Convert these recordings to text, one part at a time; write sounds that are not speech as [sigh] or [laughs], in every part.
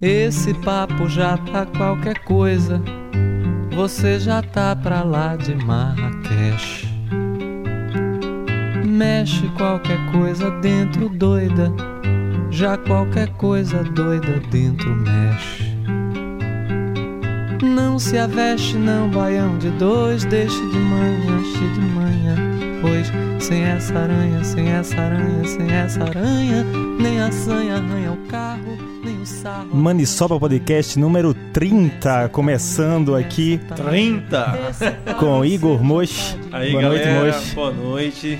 Esse papo já tá qualquer coisa. Você já tá pra lá de Marrakech. Mexe qualquer coisa dentro doida. Já qualquer coisa doida dentro mexe. Não se aveste, não, baião de dois. Deixe de manhã, cheio de manhã. Pois sem essa aranha, sem essa aranha, sem essa aranha, nem a sanha arranha o carro, Manisoba Podcast número 30, começando aqui 30! com Igor Moch. Aí, Boa noite, galera. Moch. Boa noite.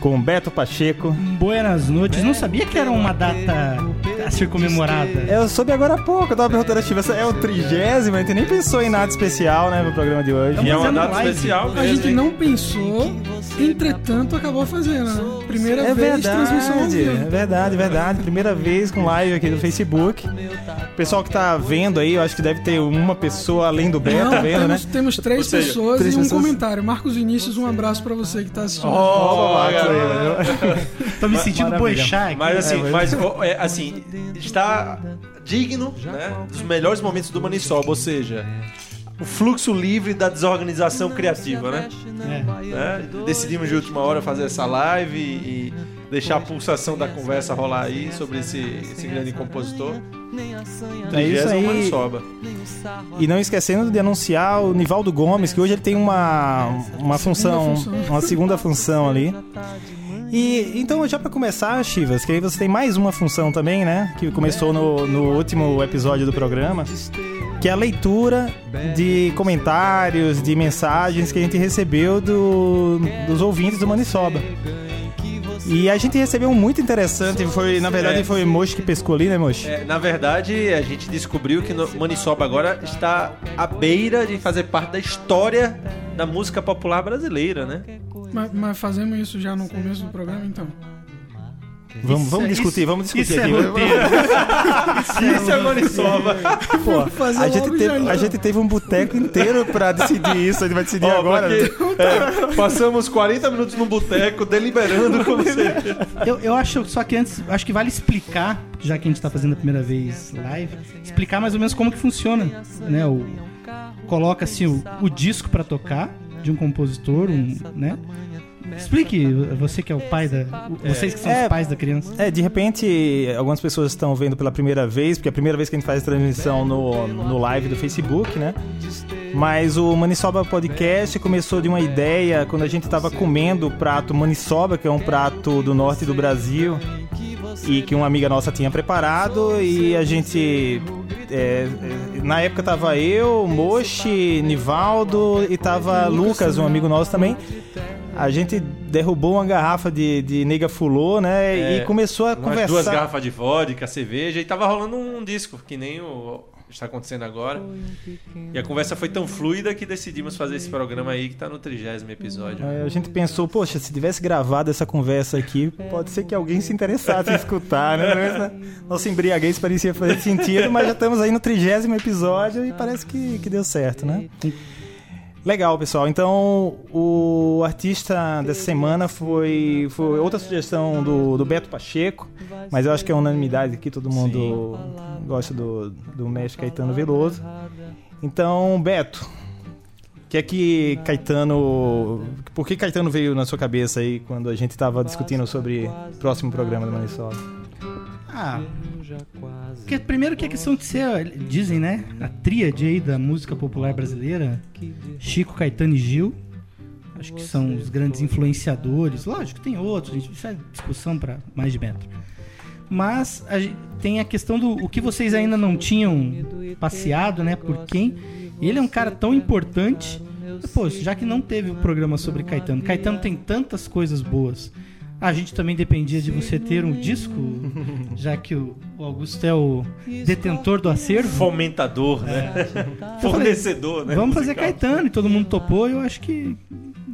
Com Beto Pacheco. Buenas noites. Não sabia que era uma data a ser comemorada. Eu soube agora há pouco, eu tava perguntando a Chiva, essa é o trigésimo, a gente nem pensou em nada especial, né, pro programa de hoje. E é uma data live. especial mesmo. A gente hein? não pensou, entretanto acabou fazendo, né? Primeira É vez transmissão ao verdade, vivo. é verdade, verdade. Primeira vez com live aqui do Facebook. O pessoal que tá vendo aí, eu acho que deve ter uma pessoa além do Beto Não, vendo, né? temos, temos três seja, pessoas três e um pessoas. comentário. Marcos Vinícius, um abraço pra você que tá assistindo. Oh. [laughs] Tô me sentindo boixá aqui. Mas assim, É, mas, é, assim, está digno né, dos melhores momentos do Manisoba, ou seja, o fluxo livre da desorganização criativa, né? É. né? Decidimos de última hora fazer essa live e, deixar a pulsação da conversa rolar aí sobre esse, esse grande compositor. É isso aí. E não esquecendo de anunciar o Nivaldo Gomes, que hoje ele tem uma, uma função, uma segunda função ali. E então, já pra começar, Chivas, que aí você tem mais uma função também, né? Que começou no, no último episódio do programa, que é a leitura de comentários, de mensagens que a gente recebeu do, dos ouvintes do Manisoba. E a gente recebeu um muito interessante, foi, na verdade, É. foi o Mocho que pescou ali, né, Mocho? É, na verdade, a gente descobriu que no Manisoba agora está à beira de fazer parte da história da música popular brasileira, né? Mas, mas fazemos isso já no começo do programa, então. Vamos, Isso vamos é- discutir, isso- vamos discutir isso é aqui. roteiro. [laughs] Isso é. Pô, Fazer a gente, teve, já, a gente teve um boteco inteiro pra decidir isso, a gente vai decidir Ó, agora. porque, é, [laughs] passamos 40 minutos no boteco deliberando como você. Eu, eu acho só que antes, acho que vale explicar, já que a gente tá fazendo a primeira vez live, explicar mais ou menos como que funciona, né? O, Coloca-se o, o disco pra tocar de um compositor, um, né? Explique, você que é o pai da. Vocês que são É. os pais da criança. É, de repente, algumas pessoas estão vendo pela primeira vez, porque é a primeira vez que a gente faz transmissão no, no live do Facebook, né? Mas o Manisoba Podcast começou de uma ideia quando a gente estava comendo o prato Manisoba, que é um prato do norte do Brasil, e que uma amiga nossa tinha preparado, e a gente. é, é, na época tava eu, Mochi, Nivaldo e tava Lucas, um amigo nosso também. A gente derrubou uma garrafa de, de nega fulô, né? É, e começou a Umas conversar. duas garrafas de vodka, cerveja, e tava rolando um disco, que nem o está acontecendo agora. E a conversa foi tão fluida que decidimos fazer esse programa aí que tá no trigésimo episódio. Aí a gente pensou, poxa, se tivesse gravado essa conversa aqui, pode ser que alguém se interessasse em escutar, né? [laughs] Né, Nossa embriaguez parecia fazer sentido, mas já estamos aí no trigésimo episódio e parece que, que deu certo, né? Legal, pessoal. Então, o artista dessa semana foi, foi outra sugestão do, do Beto Pacheco, mas eu acho que é unanimidade aqui, todo mundo gosta do, do mestre Caetano Veloso. Então, Beto, o que é que Caetano. Por que Caetano veio na sua cabeça aí quando a gente estava discutindo sobre o próximo programa do Manisola? Ah, porque primeiro que a questão de ser, dizem, né? A tríade aí da música popular brasileira, Chico, Caetano e Gil. Acho que são os grandes influenciadores. Lógico, tem outros, isso é discussão para mais de metro. Mas a tem a questão do o que vocês ainda não tinham passeado, né? Por quem. Ele é um cara tão importante. Pô, já que não teve o programa sobre Caetano, Caetano tem tantas coisas boas. A gente também dependia de você ter um disco, já que o Augusto é o detentor do acervo. Fomentador, né? Falei, [laughs] Fornecedor, né? Vamos fazer musical. Caetano e todo mundo topou. Eu acho que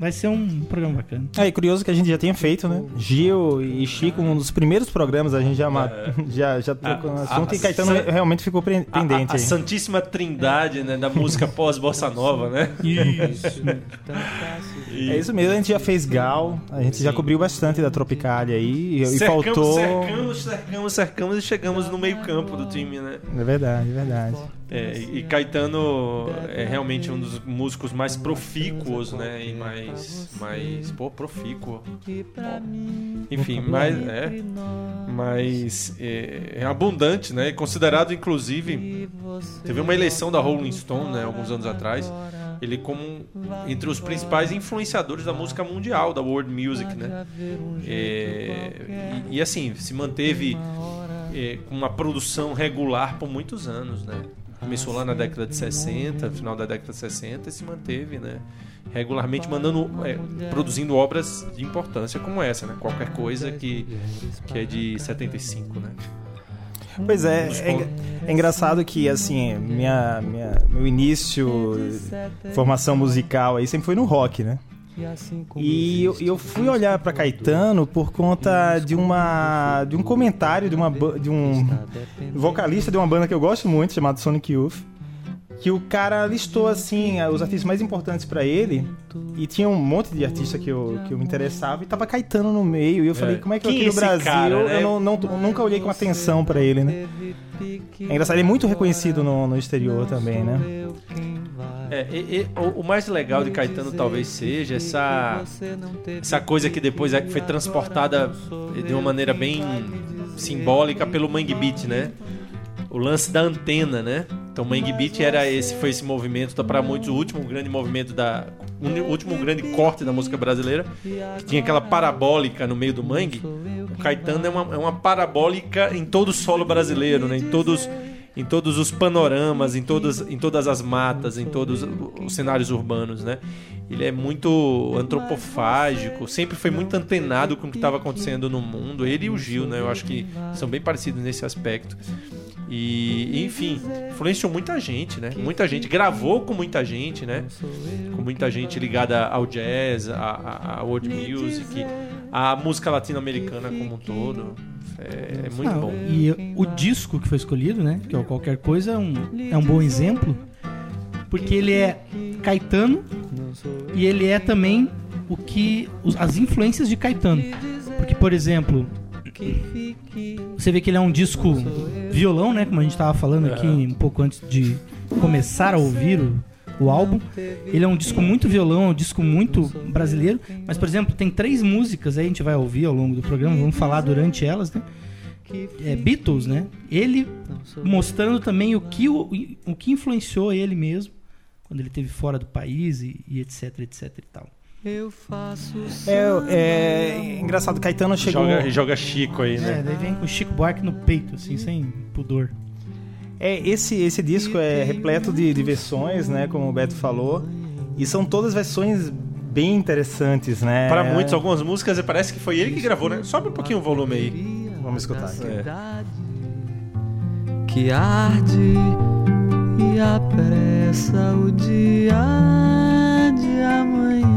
vai ser um programa bacana. É, e curioso que a gente já tenha feito, né? Gil e Chico, um dos primeiros programas, a gente já, ma- [laughs] já, já trocou no A- assunto a- e Caetano San- realmente ficou pen- A- a- pendente A, aí. santíssima trindade né, da música pós-bossa nova, né? [laughs] Isso. [laughs] É isso mesmo, a gente já fez Gal, a gente já Sim. cobriu bastante da Tropicália aí, e, e cercamos, faltou... cercamos, cercamos, cercamos e chegamos no meio campo do time, né? É verdade, é verdade. É, e Caetano é realmente um dos músicos mais profícuos, né? E mais, mais pô, profícuo. Enfim, mais, é, mais é, é abundante, né? Considerado, inclusive, teve uma eleição da Rolling Stone, né? Alguns anos atrás. Ele como entre os principais influenciadores da música mundial, da world music, né? É, e, e, assim, se manteve é, com uma produção regular por muitos anos, né? Começou lá na década de 60, final da década de 60 e se manteve, né? Regularmente mandando, é, produzindo obras de importância como essa, né? Qualquer coisa que, que é de 75, né? Pois é, é, é engraçado que, assim, minha, minha, meu início, formação musical aí sempre foi no rock, né? E eu, eu fui olhar pra Caetano por conta de uma de um comentário de uma de um vocalista de uma banda que eu gosto muito chamado Sonic Youth, que o cara listou assim os artistas mais importantes pra ele e tinha um monte de artista que eu, que eu me interessava e tava Caetano no meio e eu falei como é que Quem aqui é no esse Brasil cara, né? eu não, não- nunca olhei com atenção pra ele, né? É engraçado, ele é muito reconhecido no, no exterior também, né? É, e- e o, o mais legal de Caetano talvez seja essa, essa coisa que depois é- foi transportada de uma maneira bem simbólica pelo Mangue Beat, né? O lance da antena, né? Então, o Mangue Beat era esse, foi esse movimento, para muitos, o último grande movimento da. O último grande corte da música brasileira, que tinha aquela parabólica no meio do mangue. O Caetano é uma, é uma parabólica em todo o solo brasileiro, né? Em todos em todos os panoramas, em todas, em todas as matas, em todos os cenários urbanos, né? Ele é muito antropofágico, sempre foi muito antenado com o que estava acontecendo no mundo. Ele e o Gil, né? Eu acho que são bem parecidos nesse aspecto. E, enfim, influenciou muita gente, né? Muita gente gravou com muita gente, né? Com muita gente ligada ao jazz, à, à- world music, à música latino-americana como um todo. É, é muito Não, bom. E o disco que foi escolhido, né? Que é o Qualquer Coisa, é um, é um bom exemplo. Porque ele é Caetano e ele é também o que. os- as influências de Caetano. Porque, por exemplo, você vê que ele é um disco violão, né? Como a gente estava falando aqui um pouco antes de começar a ouvir o, o álbum. Ele é um disco muito violão, é um disco muito brasileiro. Mas, por exemplo, tem três músicas aí, a gente vai ouvir ao longo do programa, vamos falar durante elas, né? É, Beatles, né? Ele mostrando também o que, o, o que influenciou ele mesmo quando ele esteve fora do país e, e etc, etc e tal. Eu faço É, é engraçado, Caetano chegou. Joga, joga Chico aí, É, né? daí vem com o Chico Buarque no peito, assim, sem pudor. É, esse, esse disco é repleto de, de versões, né? Como o Beto falou. E são todas versões bem interessantes, né? Para muitos, algumas músicas parece que foi ele que gravou, né? Sobe um pouquinho o volume aí. Vamos escutar aqui. É. que arde e apressa o dia de amanhã.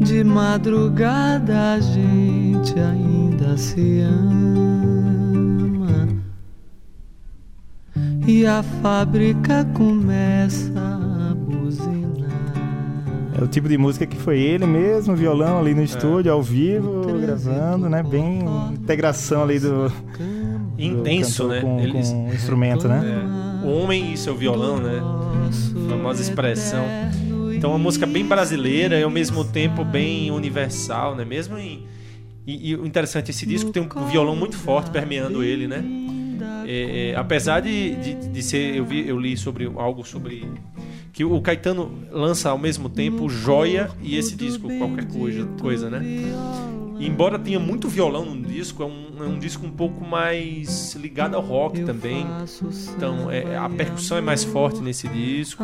De madrugada a gente ainda se ama e a fábrica começa a buzinar. É o tipo de música que foi ele mesmo, violão ali no estúdio, ao vivo, gravando, né? Bem integração ali do, Intenso, né? Com, Eles- com o instrumento, né? É, o homem e seu violão, né? Famosa expressão. Então, uma música bem brasileira e ao mesmo tempo bem universal, né? Mesmo em. E, o interessante, esse disco tem um violão muito forte permeando ele, né? É, é, apesar de, de, de ser. Eu, vi, eu li sobre algo sobre. Que o Caetano lança ao mesmo tempo Joia e esse disco, qualquer coisa, coisa né? Embora tenha muito violão no disco, é um, é um disco um pouco mais ligado ao rock também. Então é, a percussão é mais forte nesse disco,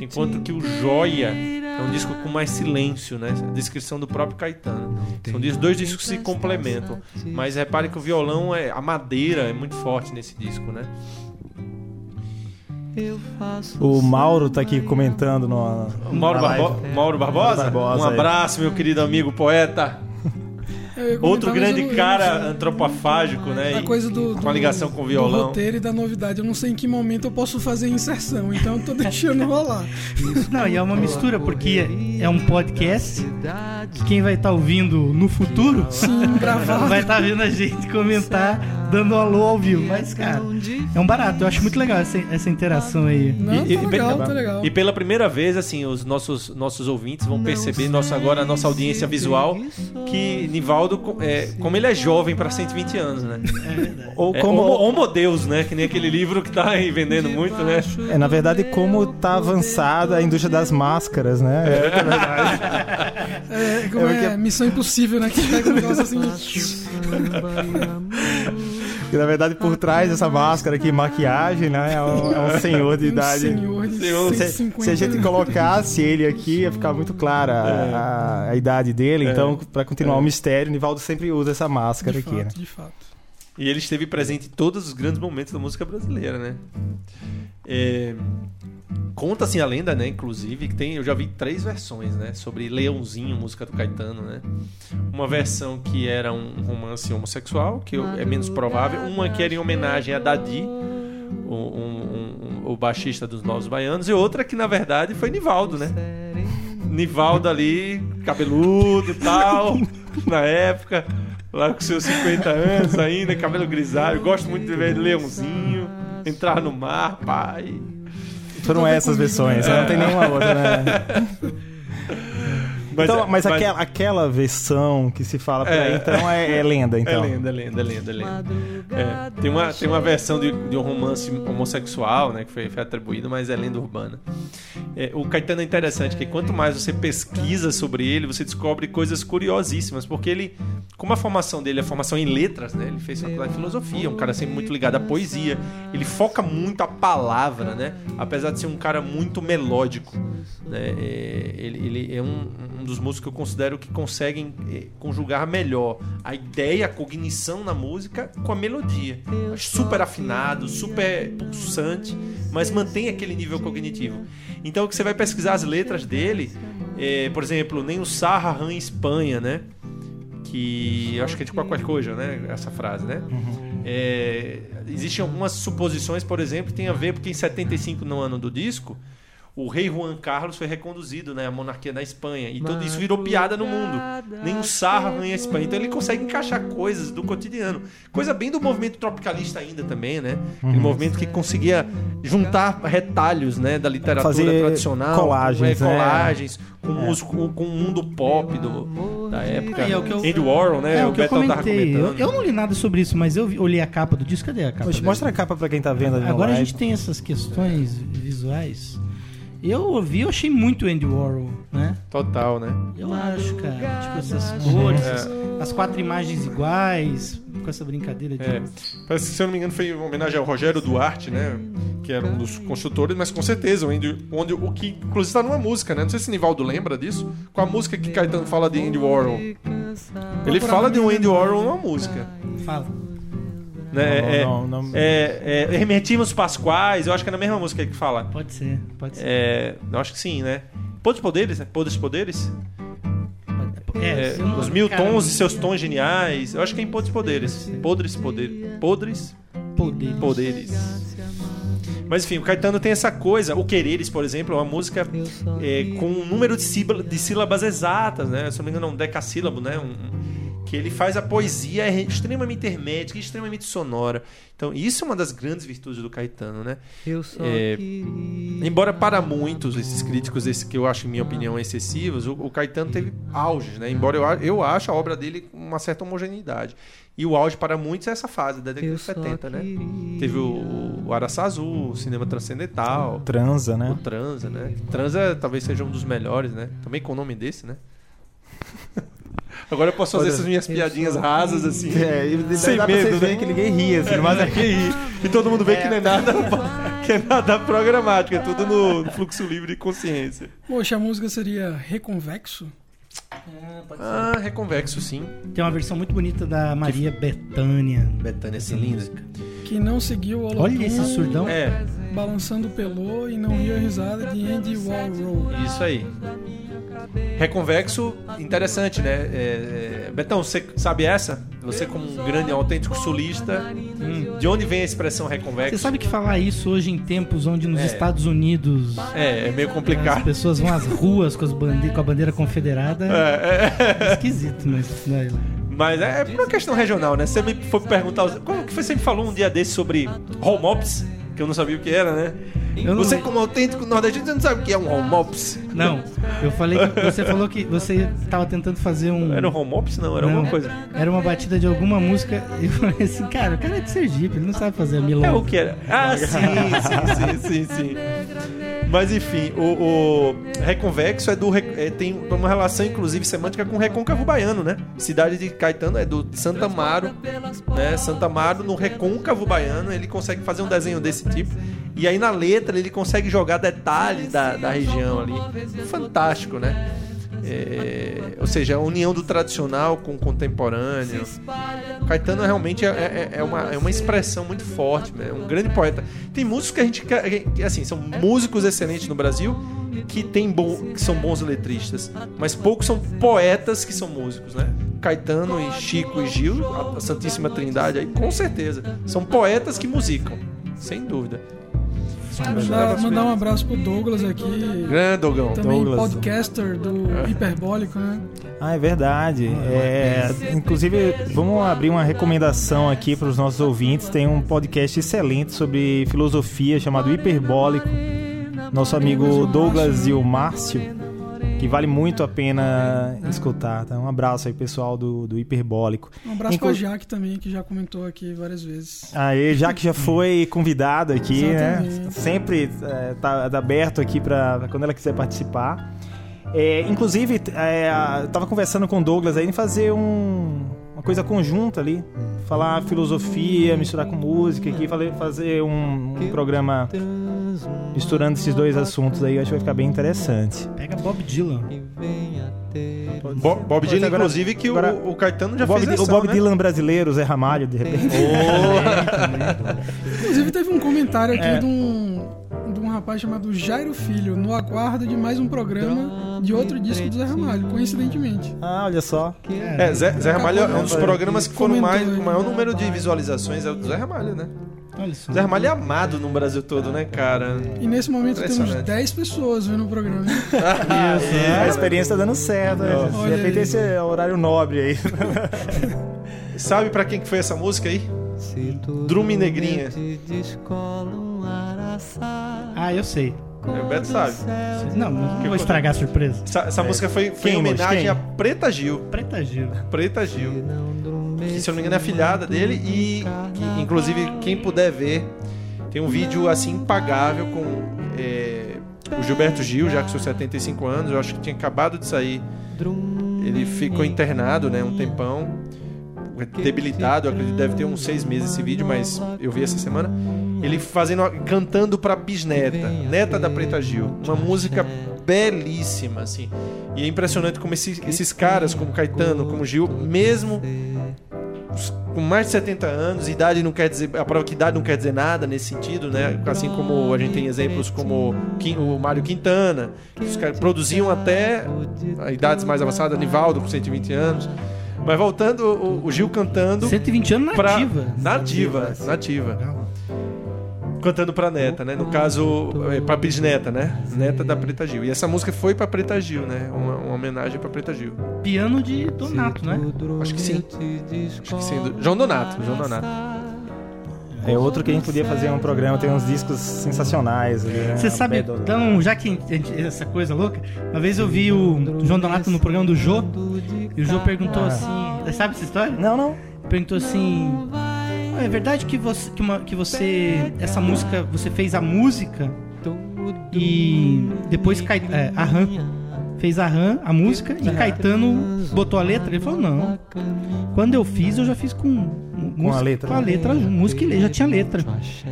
enquanto que o Joia é um disco com mais silêncio, né? A descrição do próprio Caetano. São dois discos que se complementam. Mas repare que o violão, é, a madeira é muito forte nesse disco, né? O Mauro tá aqui comentando no. Mauro, Barbo. Mauro Barbosa? Barbosa, um é. abraço, meu querido amigo poeta. Outro grande cara não antropofágico, né? A coisa do, com do- a ligação com o do violão. roteiro e da novidade. Eu não sei em que momento eu posso fazer inserção, então eu tô [laughs] deixando rolar. Não, e é uma mistura, porque é um podcast. que Quem vai estar ouvindo no futuro Sim, [laughs] vai estar vendo a gente comentar, dando um alô ao vivo. Mas, cara, é um barato. Eu acho muito legal essa, essa interação aí. Não, E- tá e- legal, e- tá legal. E pela primeira vez, assim, os nossos, nossos ouvintes vão perceber, nossa, agora a nossa audiência visual, que Nivaldo, é, como ele é jovem para 120 anos, né? Ou É, como. homo, homo Deus, né? Que nem aquele livro que tá aí vendendo muito, né? É, na verdade, como tá avançada a indústria das máscaras, né? É, como É é, porque- Missão Impossível, né? Que pega um negócio assim. E, na verdade, por trás dessa máscara aqui, maquiagem, né? É um, é um senhor de um idade. senhor de Senhor, Se, 150 se a gente colocasse ele aqui, ia ficar muito clara a, a idade dele. Então, pra continuar o mistério, o Nivaldo sempre usa essa máscara de aqui, né? fato, de fato. E ele esteve presente em todos os grandes momentos da música brasileira, né? É, Conta-se a lenda, né? Inclusive, que tem, eu já vi três versões, né? Sobre Leãozinho, música do Caetano, né? Uma versão que era um romance homossexual, que é menos provável. Uma que era em homenagem a Dadi, o, um- um- o baixista dos Novos Baianos. E outra que, na verdade, foi Nivaldo, né? Nivaldo ali, cabeludo e tal, [laughs] na época, lá com seus 50 anos ainda, cabelo grisalho. Gosto muito de ver Leãozinho, entrar no mar, pai. Foram essas versões, né? não tem nenhuma outra, né? [laughs] Mas, então, é- mas, aquela, aquela versão que se fala por aí, É. então é, é lenda, É então. lenda, é lenda, é lenda, é lenda. É, tem, uma, tem uma versão de, de um romance homossexual, né, que foi, foi atribuído, mas é lenda urbana. É, o Caetano é interessante, que quanto mais você pesquisa sobre ele, você descobre coisas curiosíssimas, porque ele, como a formação dele é a formação em letras, né, ele fez faculdade de filosofia, um cara sempre muito ligado à poesia, ele foca muito a palavra, né, apesar de ser um cara muito melódico. Né, é, ele, ele é um, um dos músicos que eu considero que conseguem é, conjugar melhor a ideia, a cognição na música com a melodia. Super afinado, super pulsante, mas mantém aquele nível cognitivo. Então, que você vai pesquisar as letras dele, é, por exemplo, nem o Sarra Ran Espanha, né? Que eu acho que é de qualquer coisa, né? Essa frase, né? É, existem algumas suposições, por exemplo, que tem a ver porque em 75, no ano do disco, o rei Juan Carlos foi reconduzido, né, à monarquia da Espanha. E tudo isso virou piada no mundo. Nem o Sarra arranha a Espanha. Então ele consegue encaixar coisas do cotidiano. Coisa bem do movimento tropicalista ainda também, né? Aquele movimento que conseguia juntar retalhos, né, da literatura Fazer tradicional. colagens, é, né? colagens com, músico, com, com o mundo pop do, da época. É, é o que eu- Andy Warhol, né? É o que eu Betão tava comentei. Eu, comentando. eu não li nada sobre isso, mas eu vi- olhei a capa do disco. Cadê a capa? Poxa, dele? mostra a capa pra quem tá vendo Agora a gente tem essas questões visuais. Eu ouvi, eu achei muito Andy Warhol, né? Total, né? Eu acho, cara. Tipo, essas cores, É. as quatro imagens iguais, com essa brincadeira de. É. Parece que, se eu não me engano, foi uma homenagem ao Rogério Duarte, né? Que era um dos construtores, mas com certeza, o, Andy, onde, o que inclusive está numa música, né? Não sei se Nivaldo lembra disso. Com a música que Caetano fala de Andy Warhol. Ele fala de um Andy Warhol numa música. Fala. Né? Não, é, não, não. é, é, Remetimos Pasquais, eu acho que é na mesma música que fala. Pode ser, pode ser. É, eu acho que sim, né? Podres Poderes, né? Podres Poderes? É, não- os mil cara, tons e seus tons geniais. Eu acho que é em Podres Poderes. Podres Poderes. Podres Poder. poderes. Mas enfim, o Caetano tem essa coisa. O Quereres, por exemplo, é uma música é, com um número de, sílaba- de sílabas exatas, né? Se não me engano, é um decassílabo, né? Um- um- que ele faz a poesia é extremamente hermética, extremamente sonora. Então, isso é uma das grandes virtudes do Caetano, né? Eu só É, Embora para muitos, esses críticos, esse que eu acho, em minha opinião, excessivos, o, o Caetano teve auges, né? Embora eu, eu ache a obra dele com uma certa homogeneidade. E o auge para muitos é essa fase, da década de só 70, né? Teve o, o Araçá Azul, o Cinema Transcendental, Transa, o né? Transa, né? Transa talvez seja um dos melhores, né? Também com o nome desse, né? [laughs] Agora eu posso fazer Olha, essas minhas piadinhas rasas, assim. É, e Sem medo, né? que ninguém ria, assim, mas Mas é ri. E todo mundo vê que não é nada, [laughs] que é nada programático, é tudo no, no fluxo livre de consciência. Poxa, a música seria Reconvexo? Ah, reconvexo, sim. Tem uma versão muito bonita da Maria Bethânia. Betânia, assim, linda. Que não seguiu o Olha esse surdão. É, Balançando Pelô e Não Ria Risada de Andy Warhol. Isso aí. Reconvexo, interessante, né? É, é, Betão, você sabe essa? Você como um grande autêntico sulista, de onde vem a expressão Você reconvexo? sabe que falar isso hoje em tempos onde nos É. Estados Unidos É, é meio as complicado. pessoas vão às ruas com, as bande com a bandeira confederada [laughs] É, esquisito, mas né, Mas é por uma questão regional, né? Você me foi perguntar. Como que você me falou um dia desse sobre home ops? Que eu não sabia o que era, né? Eu não- Você, como autêntico nordestino, você não sabe o que é um home ops? Não, eu falei que você falou que você tava tentando fazer um. Era um home ops? Não, era Não. alguma coisa. Era uma batida de alguma música. E eu falei assim, cara, o cara é de Sergipe, ele não sabe fazer a É o milonga. que era? Ah, sim, sim, sim, sim, sim. Mas enfim, o, o reconvexo é do é, tem uma relação inclusive semântica com o recôncavo baiano, né? Cidade de Caetano é do de Santa Amaro, né? Santa Amaro no recôncavo baiano, ele consegue fazer um desenho desse tipo. E aí na letra ele consegue jogar detalhes da, da região ali. Fantástico, né? É, ou seja, a união do tradicional com o contemporâneo. Caetano realmente é, é- é uma, é uma expressão muito forte, é um grande poeta. Tem músicos que a gente quer- que, assim são músicos excelentes no Brasil que tem bom, que são bons letristas, mas poucos são poetas que são músicos, né? Caetano e Chico e Gil, a Santíssima Trindade aí, com certeza, são poetas que musicam, sem dúvida. Mandar, mandar um abraço pro Douglas aqui. Grande. Também Douglas. podcaster do Hiperbólico, né? Ah, é verdade. É, inclusive, vamos abrir uma recomendação aqui para os nossos ouvintes. Tem um podcast excelente sobre filosofia chamado Hiperbólico. Nosso amigo Douglas e o Márcio, que vale muito a pena escutar. Tá? Um abraço aí, pessoal do, do Hiperbólico. Um abraço Inclu- pra Jaque também, que já comentou aqui várias vezes. Aí, já que já foi convidado aqui, né? Exatamente. Sempre é, tá, tá aberto aqui para quando ela quiser participar. É, inclusive, é, eu tava conversando com o Douglas aí em fazer um- uma coisa conjunta ali. Falar filosofia, misturar com música aqui, fazer um, um programa misturando esses dois assuntos aí, eu acho que vai ficar bem interessante. Pega Bob Dylan. Bo- Bob Dylan, agora- inclusive, que o- agora- o, Caetano já O Bob, fez Di- o versão, Bob né? Dylan brasileiro, Zé Ramalho, de repente. [laughs] Inclusive teve um comentário aqui É. de um rapaz chamado Jairo Filho, no aguardo de mais um programa de outro disco do Zé Ramalho, coincidentemente. Ah, olha só. É, Zé, Zé Ramalho é um dos programas que foram mais, o maior número de visualizações é o do Zé Ramalho, né? Olha só. Zé Ramalho é amado no Brasil todo, né, cara? E nesse momento temos Impressionante. 10 pessoas vendo o programa. [laughs] É, a experiência tá dando certo. né? De repente esse é o horário nobre aí. Sabe pra quem que foi essa música aí? Drum e Negrinha. Ah, eu sei. O Beto sabe. Não, não vou estragar a surpresa. Essa, essa música foi, foi em homenagem Quem? a Preta Gil. Preta Gil. Preta Gil. Que, se eu não me engano, é a filhada dele. E, que, inclusive, quem puder ver, tem um vídeo assim impagável com é, o Gilberto Gil, já com seus 75 anos. Eu acho que tinha acabado de sair. Ele ficou internado, né, um tempão. Debilitado, eu acredito que deve ter uns seis meses esse vídeo, mas eu vi essa semana. Ele fazendo, cantando pra bisneta, neta da Preta Gil. Uma música belíssima, assim. E é impressionante como esses, esses caras, como Caetano, como Gil, mesmo com mais de 70 anos, idade não quer dizer, a prova que idade não quer dizer nada nesse sentido, né? Assim como a gente tem exemplos como o Mário Quintana, que os caras produziam até a idades mais avançadas, Nivaldo com 120 anos. Mas voltando, o, o Gil cantando 120 anos pra nativa. nativa, nativa. Cantando pra neta, né? No caso, é, pra bisneta, né? Neta da Preta Gil. E essa música foi pra Preta Gil, né? Uma, uma homenagem pra Preta Gil. Piano de Donato, né? Acho que sim. Acho que sim. Do- João Donato, João Donato. É outro que a gente podia fazer um programa, tem uns discos sensacionais. ali, né? Você sabe, Bad- então, já que gente- essa coisa louca, uma vez eu vi o João Donato no programa do Jô, e o Jô perguntou assim, sabe essa história? Não, não. Perguntou assim, "Ah, é verdade que você, que, uma- que você, essa música, você fez a música e depois Cai- é, a Ram fez a Ram, a música, e Caetano botou a letra? Ele falou, não, quando eu fiz, eu já fiz com... música- a letra. Com a letra, música e já tinha letra.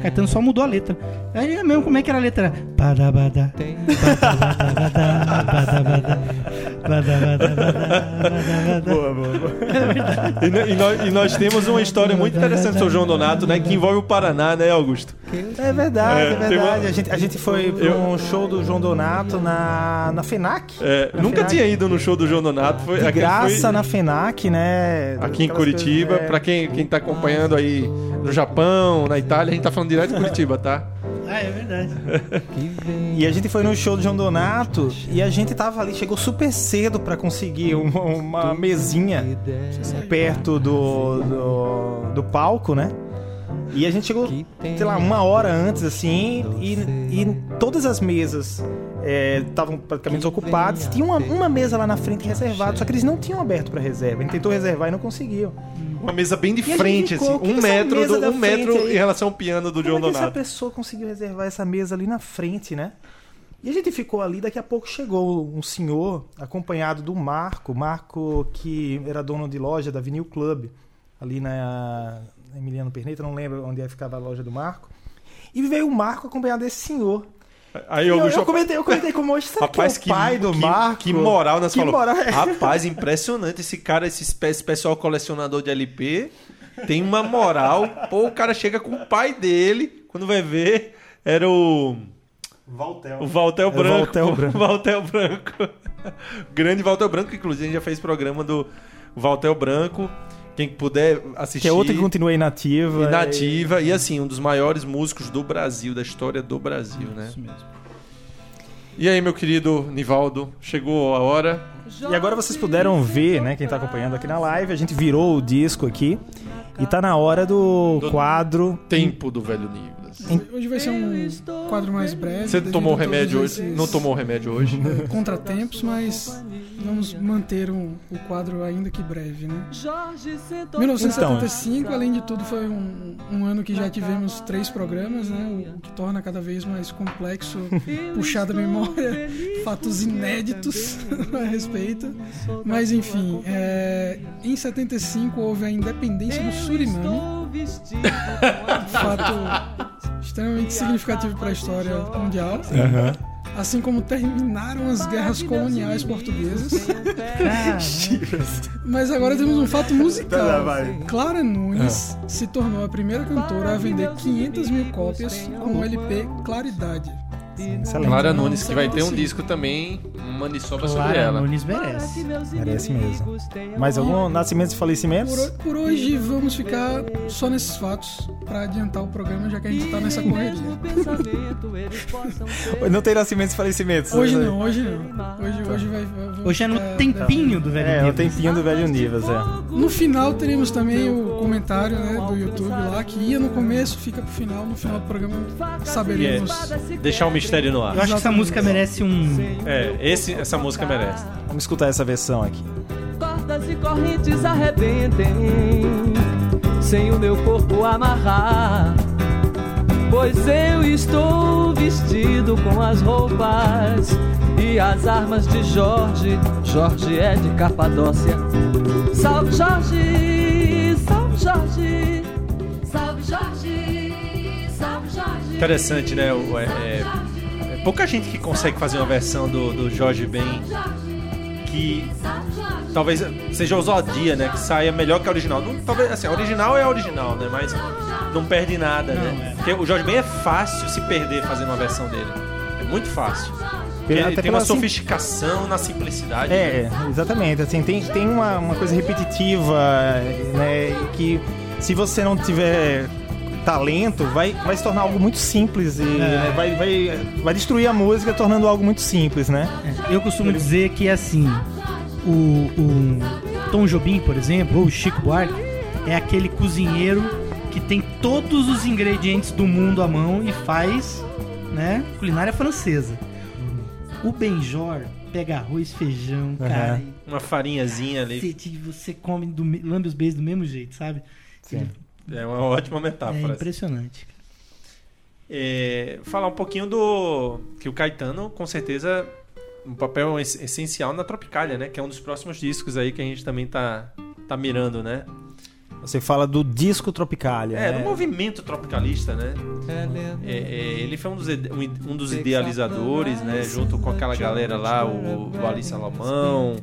Caetano só mudou a letra. Aí é mesmo, como é que era a letra? Badabada. Boa, boa, boa. E, no- e nós, e nós temos uma história muito interessante o João Donato, né? Que envolve o Paraná, né, Augusto? É verdade, é, É, verdade. uma- A, gente, a gente foi pra Eu- um show do João Donato na, na FENAC. É, Na nunca FENAC. tinha ido no show do João Donato. Foi, De graça foi na FENAC, né? Aqui em Curitiba. coisas, é. Pra quem, quem tá acompanhando aí no Japão, na Itália, a gente tá falando direto de Curitiba, tá? Ah, é verdade. [laughs] E a gente foi no show do João Donato e a gente tava ali, chegou super cedo pra conseguir uma, uma mesinha perto do, do, do palco, né? E a gente chegou, sei lá, uma hora antes, assim, e, e todas as mesas estavam praticamente ocupadas. Tinha uma, uma mesa lá na frente reservada, só que eles não tinham aberto pra reserva. A gente tentou reservar e não conseguiu. Uma mesa bem de E frente, ficou, assim, um metro, do, um metro aí? em relação ao piano do João Como é que essa Donato. pessoa conseguiu reservar essa mesa ali na frente, né? E a gente ficou ali, daqui a pouco chegou um senhor acompanhado do Marco, Marco que era dono de loja da Vinil Club, ali na Emiliano Perneta, não lembro onde é que ficava a loja do Marco. E veio o Marco acompanhado desse senhor. Aí o eu, Augusto eu comentei, eu [laughs] comentei com o moço, será Rapaz, que é o pai do que, Marco? que moral, nós Que falou. moral é- Rapaz, impressionante. Esse cara, esse, esse pessoal colecionador de LP, tem uma moral. Pô, o cara chega com o pai dele, quando vai ver, era o. Valtel. O Valtel É o Branco. Valtel. [laughs] Branco. Valtel Branco. [laughs] Grande Valtel Branco, inclusive a gente já fez programa do Valtel Branco. Quem puder assistir. Que é outro que continua inativa. inativa e assim, um dos maiores músicos do Brasil, da história do Brasil, né? Isso mesmo. E aí, meu querido Nivaldo, chegou a hora. E agora vocês puderam ver, né, quem tá acompanhando aqui na live, a gente virou o disco aqui e tá na hora do Do- quadro Tempo do velho Nivas. Hoje vai ser um quadro mais breve. Você tomou remédio hoje? esses, Não tomou remédio hoje? [laughs] Contratempos, mas vamos manter um- o quadro ainda que breve, né? Então, 1975, além de tudo, foi um, um ano que já tivemos três programas, né? O que torna cada vez mais complexo [laughs] puxar da memória [laughs] fatos inéditos a respeito. Mas enfim, é, em 75 houve a independência do Suriname. fato extremamente significativo para a história mundial. Assim como terminaram as guerras coloniais portuguesas. [laughs] Mas agora temos um fato musical. Clara Nunes se tornou a primeira cantora a vender 500 mil cópias com o LP Claridade. Excelente. Clara Nunes, que vai ter um disco também, uma sobre Clara ela. Nunes merece. Merece mesmo. Mais algum nascimentos e falecimentos? Por, por hoje vamos ficar só nesses fatos para adiantar o programa, já que a gente tá nessa correria. [laughs] Não tem nascimentos e falecimentos. Hoje né? não, hoje não. Hoje, hoje vai. vai- Hoje é no ficar- tempinho do velho É, o Nivas. tempinho do velho Nivas, é. No final teremos também o comentário né, do YouTube lá, que ia no começo, fica pro final. No final do programa saberemos. Deixar um mistério no ar. Eu acho que essa música merece um. É, esse, essa música merece. Vamos escutar essa versão aqui. Cordas e correntes arrebentem sem o meu corpo amarrar. Pois eu estou vestido com as roupas e as armas de Jorge. Jorge é de Capadócia. Salve Jorge, Jorge. Salve Jorge, salve Jorge. Interessante, né? O- é- é- é pouca gente que consegue fazer uma versão do, do Jorge Ben que talvez seja ousadia, né? Que saia melhor que a original. Não, talvez, assim, a original é a original, né? Mas não perde nada, né? Porque o Jorge Ben é fácil se perder fazendo uma versão dele. É muito fácil. Ele até tem uma pela sim- sofisticação na simplicidade. né? É, exatamente. Assim, tem, tem uma, uma coisa repetitiva, né? Que se você não tiver talento, vai, vai se tornar algo muito simples e né, vai, vai, vai destruir a música tornando algo muito simples, né? Eu costumo dizer que assim, o, o Tom Jobim, por exemplo, ou o Chico Buarque, é aquele cozinheiro que tem todos os ingredientes do mundo à mão e faz, né, culinária francesa. O Benjor pega arroz, feijão, cara, Uma farinhazinha ali. cacete, você come, do, lambe os beijos do mesmo jeito, sabe? Sim. É uma ótima É metáfora. impressionante. É, falar um pouquinho do. Que o Caetano, com certeza, um papel es- essencial na Tropicália, né? Que é um dos próximos discos aí que a gente também tá, tá mirando, né? Você fala do disco Tropicália. É, né? do movimento tropicalista, né? É, é, ele foi um dos, um, um dos idealizadores, né? Junto com aquela galera lá, o, o Ali Salomão,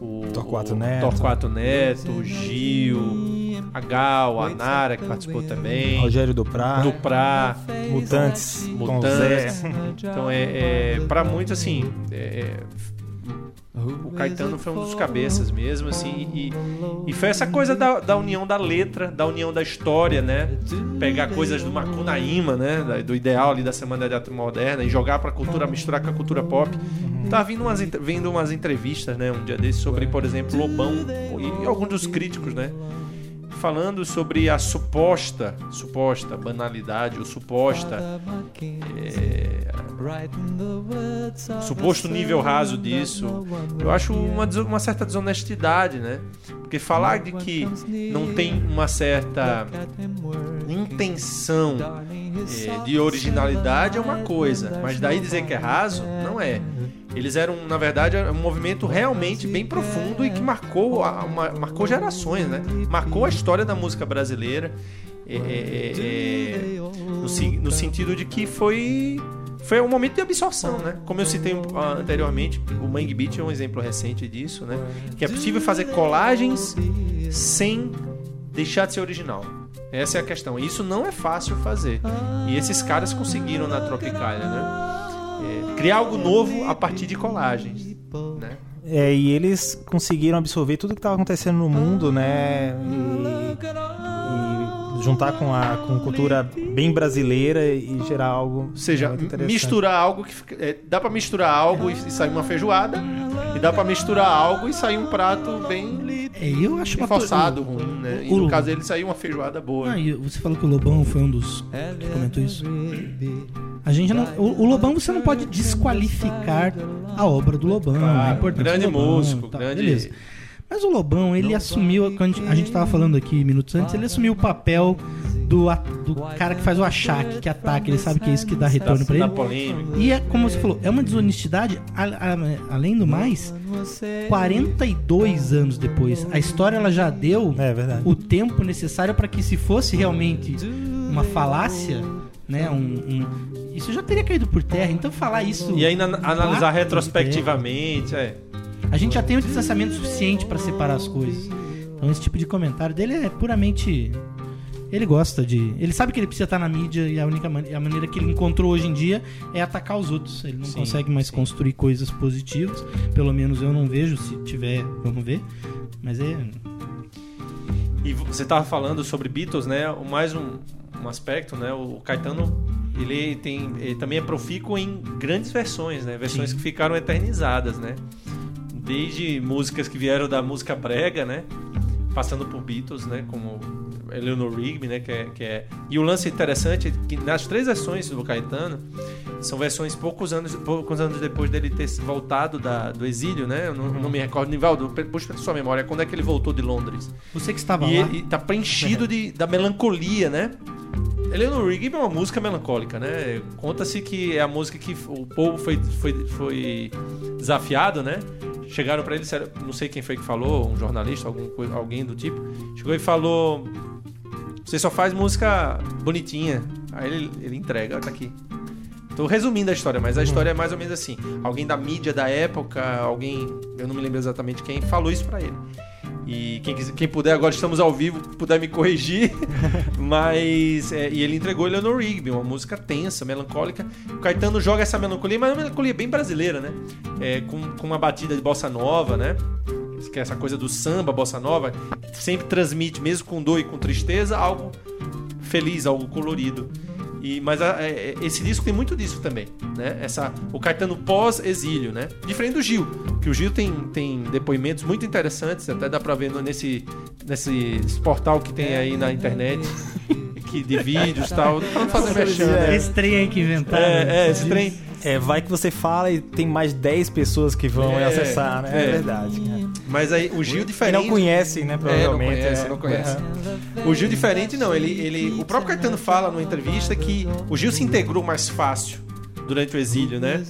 o Torquato Neto. Torquato Neto, o Gil, a Gal, a Nara, que participou também. Rogério Duprá, Duprá, Mutantes, com Mutantes. Zé. Então é, é para muitos assim, é, o Caetano foi um dos cabeças mesmo, assim, e, e foi essa coisa da, da união da letra, da união da história, né? Pegar coisas do Macunaíma, né? Da- Do ideal ali da Semana de Arte Moderna e jogar pra cultura, misturar com a cultura pop. Tá vindo umas, vendo umas entrevistas, né? Um dia desses sobre, por exemplo, Lobão e alguns dos críticos, né? Falando sobre a suposta, suposta banalidade, ou suposta é, suposto nível raso disso, eu acho uma, uma certa desonestidade, né? Porque falar de que não tem uma certa intenção é, de originalidade é uma coisa, mas daí dizer que é raso, não é. Eles eram, na verdade, um movimento realmente bem profundo e que marcou, a- uma- marcou gerações, né? Marcou a história da música brasileira é, é, é, no, si- no sentido de que foi foi um momento de absorção, né? Como eu citei ah, anteriormente, o Mangue Beat é um exemplo recente disso, né? Que é possível fazer colagens sem deixar de ser original. Essa é a questão. E isso não é fácil fazer. E esses caras conseguiram na Tropicália, né? Criar algo novo a partir de colagens, né? É, e eles conseguiram absorver tudo que estava acontecendo no mundo, né? E juntar com a com cultura bem brasileira e gerar algo Ou seja, misturar algo que fica- é, dá pra misturar algo e, e sair uma feijoada, e dá pra misturar algo e sair um prato bem É, eu acho forçado, ruim, né? E o- no caso dele saiu uma feijoada boa. Ah, e você falou que o Lobão foi um dos que comentou isso. A gente não, o, o Lobão você não pode desqualificar a obra do Lobão, a importância grande do Lobão, músico, tal, grande- beleza. Mas o Lobão, ele assumiu, quando a gente tava falando aqui minutos antes, ele assumiu o papel do, a- do cara que faz o achaque, que ataca, ele sabe que é isso que dá retorno pra ele. polêmica. E é como você falou, é uma desonestidade, a- a- além do mais, 42 anos depois. A história ela já deu É o tempo necessário para que se fosse realmente uma falácia, né, um, um- isso já teria caído por terra. Então falar isso E ainda an- analisar retrospectivamente, é. A gente já tem o distanciamento suficiente para separar as coisas. Então esse tipo de comentário dele é puramente ele gosta de. Ele sabe que ele precisa estar na mídia e a única man- a maneira que ele encontrou hoje em dia é atacar os outros. Ele não Sim, consegue mais sim. construir coisas positivas. Pelo menos eu não vejo. Se tiver, vamos ver. Mas é. E você tava falando sobre Beatles, né? O Mais um, um aspecto, né? O Caetano, ele tem, ele também é profícuo em grandes versões, né? Versões que ficaram eternizadas, né? Desde músicas que vieram da música brega, né? Passando por Beatles, né? Como Eleanor Rigby, né? Que é, que é... E o lance interessante é que nas três versões do Caetano são versões poucos anos, poucos anos depois dele ter voltado da, do exílio, né? Eu não, não me recordo. Nivaldo, puxa pra sua memória, quando é que ele voltou de Londres? Você que estava E lá. ele tá preenchido de, da melancolia, né? Eleanor Rigby é uma música melancólica, né? Conta-se que é a música que o povo foi, foi, foi desafiado, né? Chegaram pra ele, disseram- não sei quem foi que falou, um jornalista, algum, alguém do tipo, chegou e falou: Você só faz música bonitinha. Aí ele, ele entrega, tá aqui. Tô resumindo a história, mas a história é mais ou menos assim. Alguém da mídia da época, alguém, eu não me lembro exatamente quem, falou isso pra ele. E quem, quem puder, agora estamos ao vivo, puder me corrigir. [laughs] Mas. é, e ele entregou Eleanor Rigby, uma música tensa, melancólica. O Caetano joga essa melancolia, mas é uma melancolia bem brasileira, né? É, com, com uma batida de bossa nova, né? Que é essa coisa do samba, bossa nova, sempre transmite, mesmo com dor e com tristeza, algo feliz, algo colorido. E, mas a- é- é- esse disco tem muito disso também, né? Essa, o Caetano pós-exílio, né? Diferente do Gil, que o Gil tem, tem depoimentos muito interessantes, até dá pra ver nesse, nesse portal que tem aí na internet, [laughs] que, de vídeos e tal. Pra não fazer né? Esse trem aí que inventaram. É, é, esse trem. É, vai que você fala e tem mais 10 pessoas que vão É, acessar, né? É, é. verdade. Mas aí o Gil E diferente. não conhecem, né? É, não Provavelmente. conhece, é. não conhece. O Gil diferente não, ele, ele, o próprio Caetano fala numa entrevista que o Gil se integrou mais fácil durante o exílio, né?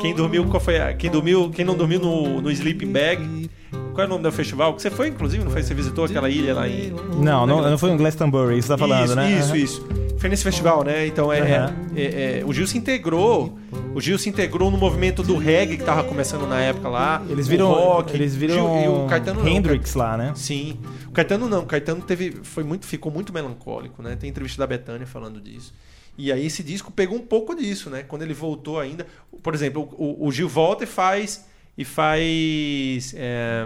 Quem dormiu, qual foi a, quem dormiu, quem não dormiu no, no sleeping bag? Qual é o nome do festival? Que você foi, inclusive, não foi? Você visitou aquela ilha lá em Não, não, não foi um Glastonbury, isso tá falando, isso, né? Isso, Aham. isso. Foi nesse festival, né? Então é, Aham. é- é- o Gil se integrou. o Gil se integrou no movimento do reggae que tava começando na época lá. Eles o viram, rock, eles viram Gil- e o Caetano não, Hendrix lá, né? Sim. O Caetano não, o Caetano teve, foi muito, ficou muito melancólico, né? Tem entrevista da Betânia falando disso. E aí esse disco pegou um pouco disso, né? Quando ele voltou ainda. Por exemplo, o, o Gil volta e faz. E faz. é,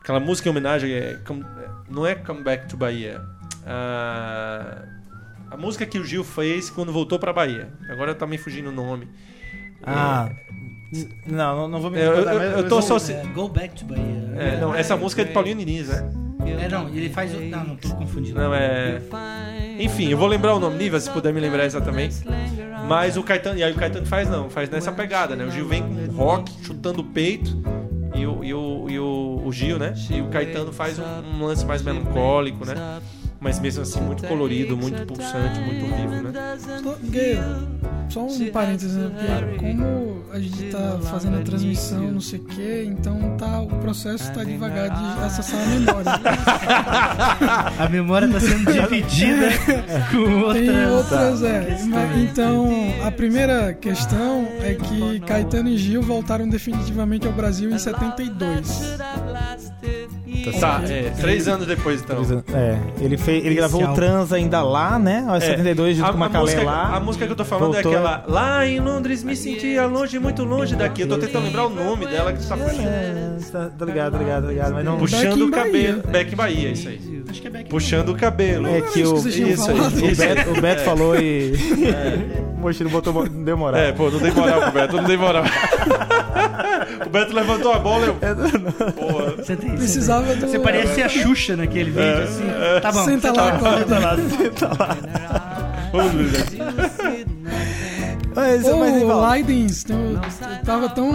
aquela música em homenagem. É, Come- não é Come Back to Bahia. Ah, a música que o Gil fez quando voltou pra Bahia. Agora tá me fugindo o nome. Ah. Não, não, não vou me É, eu- recordar, eu- mas- eu tô só- É, Go Back to Bahia. É, não, essa música é de Paulinho Diniz, né? É, não, ele faz. o- Não, não tô confundindo. Não, é. Enfim, eu vou lembrar o nome, Niva, se puder me lembrar exatamente. Mas o Caetano. E aí o Caetano faz não, faz nessa pegada, né? O Gil vem com rock, chutando o peito. E o, e o, e o, o Gil, né? E o Caetano faz um, um lance mais melancólico, né? Mas mesmo assim, muito colorido, muito pulsante, muito vivo, né? Só, um parênteses, né? Porque como a gente tá fazendo a transmissão, não sei o quê, então tá, o processo tá devagar de acessar a memória. [laughs] A memória tá sendo [laughs] dividida com Tem outras. outras, é. Mas, então, a primeira questão é que Caetano e Gil voltaram definitivamente ao Brasil em 72. Tá, é, três anos depois então. É, ele, fez, ele gravou o. Trans ainda lá, né? Ó, É, 72 junto a, com Macalé música, lá. a música que eu tô falando voltou. é aquela Lá em Londres me sentia longe, muito longe daqui. Eu tô tentando lembrar o nome dela que tá puxando, É, tá, tá ligado, tá ligado, tá ligado. Mas não. puxando o cabelo. Back in Bahia, isso aí. Acho que é Back Puxando o cabelo. É que o, isso aí. o, Beto, o Beto falou e. [laughs] O Mochilo botou. Não deu moral. É, pô, não dei moral pro Beto, não dei moral. [laughs] o Beto levantou a bola e eu. Porra. Você, tem, Precisava do. você parece a Xuxa naquele vídeo, assim. Tá bom. Senta lá, Cláudio. Vamos ver. Mas, mas, Ô, Nivaldo, Leidens, tem o- eu tava tão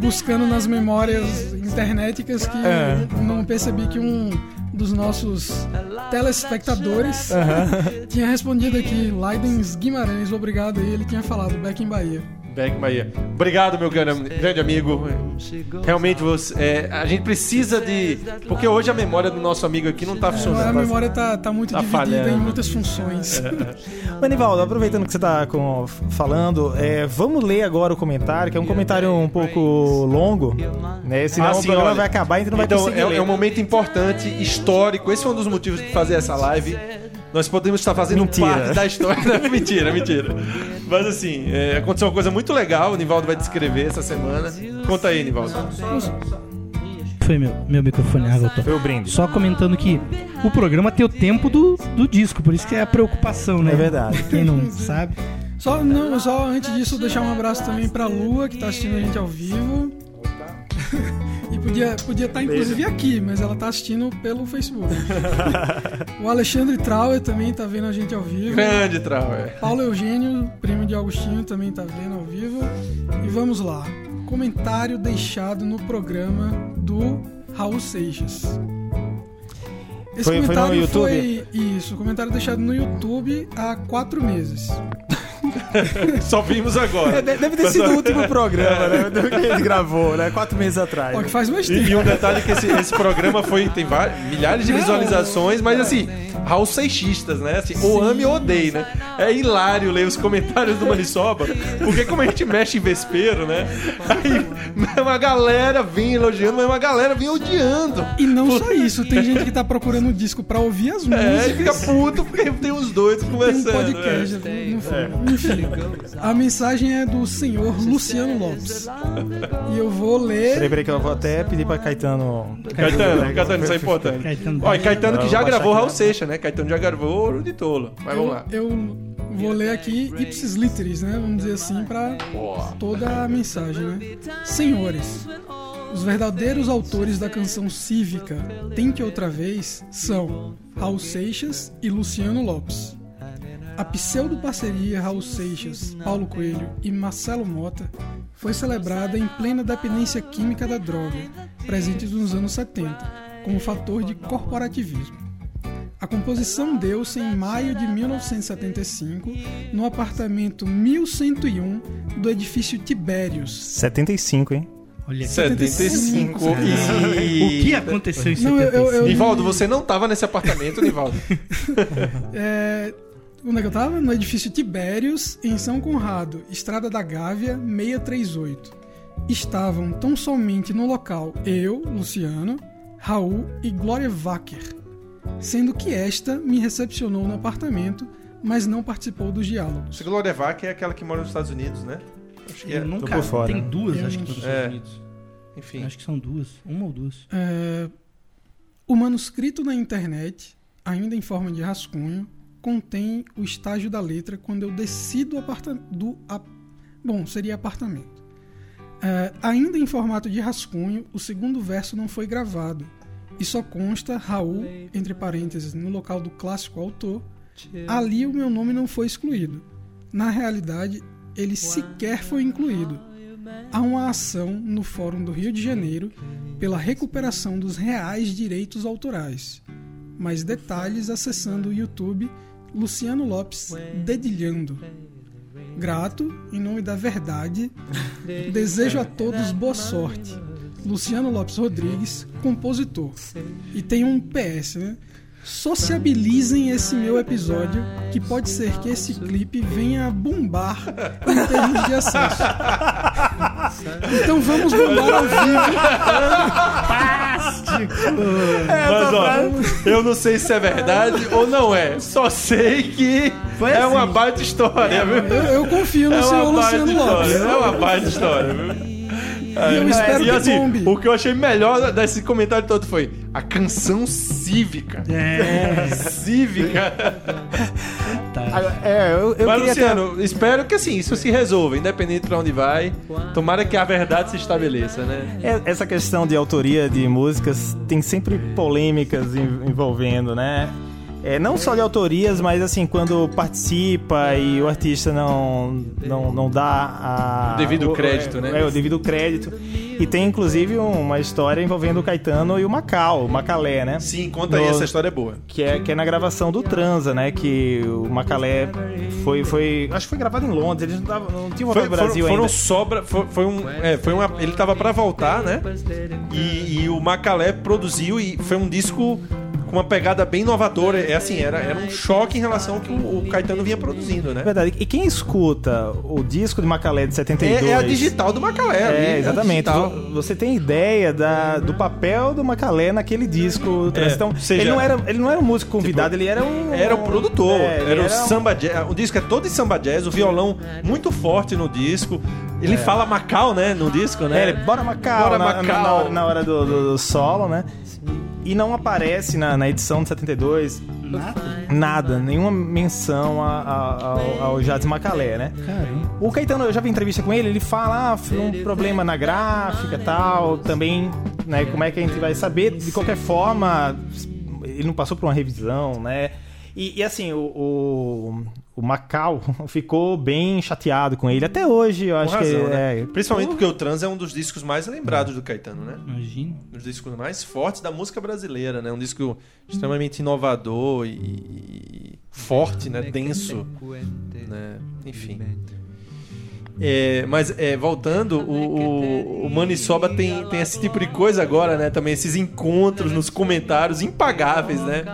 buscando nas memórias internéticas que É. não percebi que um dos nossos telespectadores [laughs] tinha respondido aqui, Leidens Guimarães, obrigado aí, ele tinha falado Back in Bahia. Back Bahia. Obrigado, meu grande, grande amigo. Realmente, você, é, a gente precisa de. Porque hoje a memória do nosso amigo aqui não tá A funcionando. memória tá, tá muito Tá dividida falhando. em muitas funções. [laughs] Mas, Nivaldo, aproveitando que você tá com- falando, é, vamos ler agora o comentário, que é um comentário um pouco longo, né? Senão Ah, o sim, programa olha. vai acabar e a gente não vai então, conseguir é, é um momento importante, histórico. Esse foi um dos motivos de fazer essa live. Nós podemos estar fazendo Mentira. parte da história. Não, [laughs] mentira, mentira. Mas assim, é, aconteceu uma coisa muito legal. O Nivaldo vai descrever essa semana. Conta aí, Nivaldo. Foi meu, meu microfone, voltou. Foi o brinde. Só comentando que o programa tem o tempo do, do disco, por isso que é a preocupação, né? É verdade. Quem não sabe. Só, não, só antes disso, deixar um abraço também pra Lua, que tá assistindo a gente ao vivo. [laughs] Podia podia estar inclusive aqui, mas ela tá assistindo pelo Facebook. [laughs] o Alexandre Trauer também tá vendo a gente ao vivo. Grande Trauer. Paulo Eugênio, primo de Augustinho, também tá vendo ao vivo. E vamos lá. Comentário deixado no programa do Raul Seixas. Esse Foi- foi no comentário YouTube? foi- Isso, comentário deixado no YouTube há quatro meses. [laughs] Só vimos agora. É, de- Deve ter sido o último [laughs] programa, né? que ele gravou, né? Quatro meses atrás. Que faz mais E, tempo. e um detalhe é que esse, esse programa foi tem milhares de visualizações, mas assim, Raul Seixistas, né? Assim, ou ame ou odeie, né? É hilário ler os comentários do Manisoba, [laughs] porque como a gente mexe em vespeiro, né? Aí uma galera vinha elogiando, mas uma galera vinha odiando. E não só isso, tem gente que tá procurando o disco pra ouvir as É, e fica músicas. puto porque tem os dois Tem um conversando. podcast. é. no fundo. Enfim, a mensagem é do senhor Luciano Lopes. E eu vou Peraí, ler. peraí, que eu vou até pedir pra Caetano. Caetano, Caetano, isso é importante. Caetano. Ó, e Caetano que já vou gravou Raul aqui. Seixas, né? Caetano já gravou Ouro de Tolo. Mas vamos lá. eu vou ler aqui ipsis literis, né? Vamos dizer assim, pra toda a mensagem, né? Senhores, os verdadeiros autores da canção cívica Tente Outra Vez são Raul Seixas e Luciano Lopes. A pseudo-parceria Raul Seixas, Paulo Coelho e Marcelo Mota foi celebrada em plena dependência química da droga, presente nos anos 70, como fator de corporativismo. A composição deu-se em maio de 1975 no apartamento 1101 do edifício Tibérios. 75, hein? Olha aqui. 75. O E... que aconteceu em Não, eu- 75? eu- Nivaldo, você não tava nesse apartamento, Nivaldo. [laughs] É, Onde é que eu tava? No edifício Tibérios, em São Conrado, Estrada da Gávea, 638. Estavam tão somente no local eu, Luciano, Raul e Glória Wacker, sendo que esta me recepcionou no apartamento, mas não participou dos diálogos. Essa Gloria Vac é aquela que mora nos Estados Unidos, né? Acho que é. Eu nunca, por fora, tem duas, Eu acho que nos. Estados É. Unidos. Enfim. Acho que são duas, uma ou duas. É, o manuscrito na internet, ainda em forma de rascunho, contém o estágio da letra quando eu desci do apartamento. Do, ap- bom, seria apartamento. É, ainda em formato de rascunho, o segundo verso não foi gravado e só consta Raul, entre parênteses, no local do clássico autor. Ali o meu nome não foi excluído. Na realidade, ele sequer foi incluído. Há uma ação no Fórum do Rio de Janeiro pela recuperação dos reais direitos autorais. Mais detalhes acessando o YouTube Luciano Lopes Dedilhando. Grato, em nome da verdade, [laughs] desejo a todos boa sorte. Luciano Lopes Rodrigues, compositor. E tem um PS, né? Sociabilizem esse meu episódio, que pode ser que esse clipe venha a bombar em termos de acesso. [laughs] Então vamos bombar ao vivo. Mas ó, eu não sei se é verdade ou não é. Só sei que é assim. uma baita história, viu? Eu, eu confio no É senhor Luciano Lopes. É uma baita história, viu? E eu espero e que assim, bombe. o que eu achei melhor desse comentário todo foi a canção cívica. É, Cívica. tá. É, eu, eu Mas, queria ter- Luciano, espero que assim, isso se resolva, independente pra onde vai. Tomara que a verdade se estabeleça, né? É, Essa questão de autoria de músicas tem sempre polêmicas en- envolvendo, né? É, não só de autorias, mas assim, quando participa e o artista não, não, não dá a, O devido crédito, é, né? É, o devido crédito. E tem inclusive uma história envolvendo o Caetano e o Macau, o Macalé, né? Sim, conta aí, No- essa história é boa. Que é, que é na gravação do Transa, né? Que o Macalé foi, foi. Acho que foi gravado em Londres, eles não, tavam- não tinham Foi, voltado pro Brasil foram, foram ainda. sobra. Foi, foi um. É, foi uma, ele tava pra voltar, né? E, e o Macalé produziu e foi um disco com uma pegada bem inovadora. É assim, era, era um choque em relação ao que o, o Caetano vinha produzindo, né? É verdade. E quem escuta o disco de Macalé de 72... É, é a digital do Macalé. É, a exatamente. Você tem ideia da, do papel do Macalé naquele disco. É, então, seja, ele, não era, ele não era um músico convidado, ele era um. Era o produtor, É, era o um- samba jazz. O disco é todo em samba jazz, o violão muito forte no disco. Ele fala Macau, né? No disco, né? É, ele, bora Macau, Bora na, Macau. Na, hora, na hora do, do- do solo, né? E não aparece na, na edição de 72 Nada? nada, nenhuma menção a- a- ao, ao Jazz Macalé, né? Caramba. O Caetano, eu já vi entrevista com ele, ele fala, ah, foi um problema na gráfica e tal, também, né, como é que a gente vai saber? De qualquer forma, ele não passou por uma revisão, né? E, e, assim, o, o, o Macau [laughs] ficou bem chateado com ele. Até hoje, eu Com acho razão, que né? é. Principalmente porque o Trans é um dos discos mais lembrados do Caetano, né? Imagina. Um dos discos mais fortes da música brasileira, né? Um disco extremamente inovador e, e forte, né? Denso, né? Enfim. É, mas é, voltando, o, o, o Maniçoba tem, tem esse tipo de coisa agora, né? Também esses encontros nos comentários impagáveis, né?